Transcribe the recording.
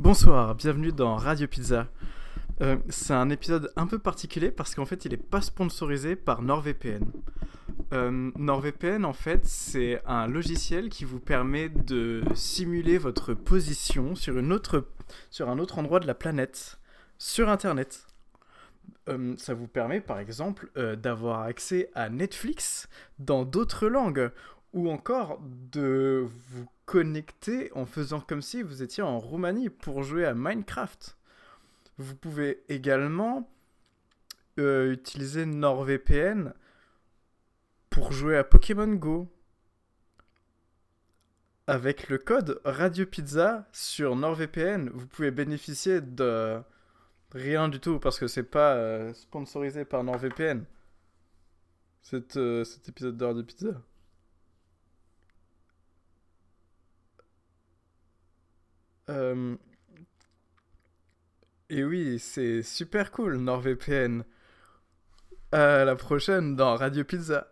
Bonsoir, bienvenue dans Radio Pizza. Euh, c'est un épisode un peu particulier parce qu'en fait il n'est pas sponsorisé par NordVPN. Euh, NordVPN en fait c'est un logiciel qui vous permet de simuler votre position sur, un autre endroit de la planète sur Internet. Euh, ça vous permet par exemple d'avoir accès à Netflix dans d'autres langues ou encore de vous connecter en faisant comme si vous étiez en Roumanie pour jouer à Minecraft. Vous pouvez également euh, utiliser NordVPN pour jouer à Pokémon Go. Avec le code Radio Pizza sur NordVPN, vous pouvez bénéficier de rien du tout parce que c'est pas euh, sponsorisé par NordVPN. Cet, euh, cet épisode de Radio Pizza. Euh, Et oui, c'est super cool, NordVPN. À la prochaine dans Radio Pizza.